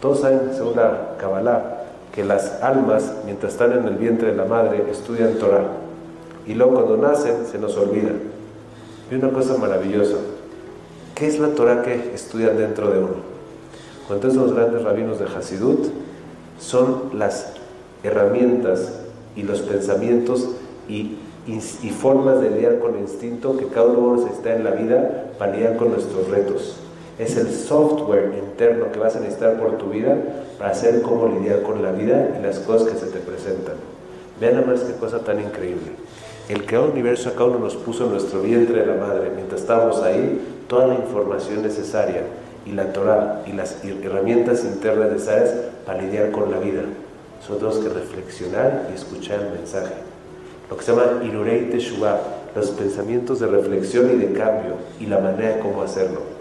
Todos saben, según la Kabbalah, que las almas, mientras están en el vientre de la madre, estudian Torah. Y luego cuando nacen, se nos olvida. Y una cosa maravillosa. ¿Qué es la Torah que estudian dentro de uno? Cuando los grandes rabinos de Hasidut, son las herramientas y los pensamientos y, y, formas de lidiar con el instinto que cada uno está en la vida para lidiar con nuestros retos. Es el software interno que vas a necesitar por tu vida para hacer cómo lidiar con la vida y las cosas que se te presentan. Vean nada más qué cosa tan increíble. El el universo a cada uno nos puso en nuestro vientre de la madre, mientras estábamos ahí, toda la información necesaria y la Torah y las herramientas internas necesarias para lidiar con la vida. Solo tenemos que reflexionar y escuchar el mensaje. Lo que se llama Irurei Teshuvah, los pensamientos de reflexión y de cambio y la manera de cómo hacerlo.